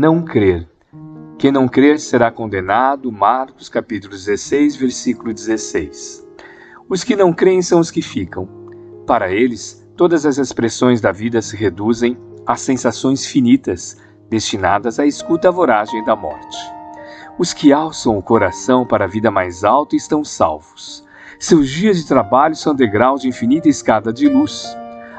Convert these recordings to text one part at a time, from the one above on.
não crer. Quem não crer será condenado. Marcos capítulo 16, versículo 16. Os que não creem são os que ficam. Para eles, todas as expressões da vida se reduzem a sensações finitas, destinadas à escuta voragem da morte. Os que alçam o coração para a vida mais alta estão salvos. Seus dias de trabalho são degraus de infinita escada de luz.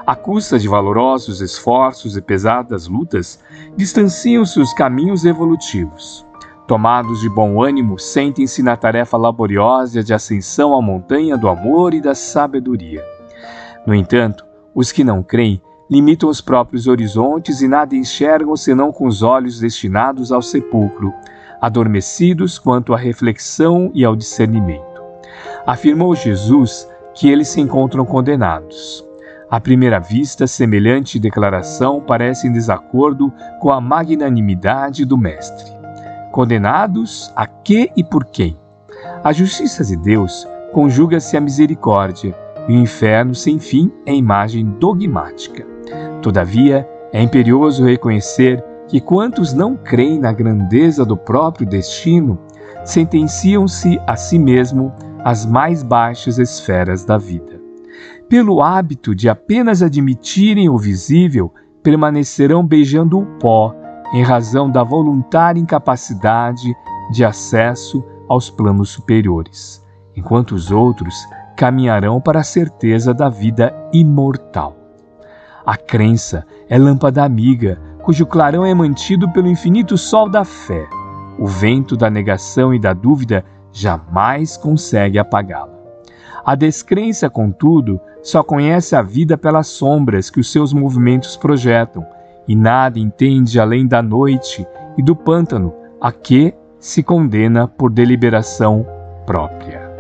À custa de valorosos esforços e pesadas lutas, distanciam-se os caminhos evolutivos. Tomados de bom ânimo, sentem-se na tarefa laboriosa de ascensão à montanha do amor e da sabedoria. No entanto, os que não creem limitam os próprios horizontes e nada enxergam senão com os olhos destinados ao sepulcro, adormecidos quanto à reflexão e ao discernimento. Afirmou Jesus que eles se encontram condenados. À primeira vista, semelhante declaração parece em desacordo com a magnanimidade do Mestre. Condenados a que e por quem? A justiça de Deus conjuga-se à misericórdia, e o inferno sem fim é imagem dogmática. Todavia, é imperioso reconhecer que quantos não creem na grandeza do próprio destino sentenciam-se a si mesmo às mais baixas esferas da vida. Pelo hábito de apenas admitirem o visível, permanecerão beijando o pó em razão da voluntária incapacidade de acesso aos planos superiores, enquanto os outros caminharão para a certeza da vida imortal. A crença é lâmpada amiga, cujo clarão é mantido pelo infinito sol da fé. O vento da negação e da dúvida jamais consegue apagá-la. A descrença, contudo, só conhece a vida pelas sombras que os seus movimentos projetam, e nada entende além da noite e do pântano a que se condena por deliberação própria.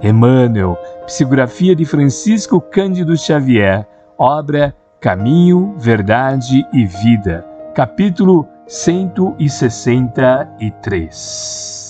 Emmanuel, psicografia de Francisco Cândido Xavier, obra Caminho, Verdade e Vida, capítulo 163.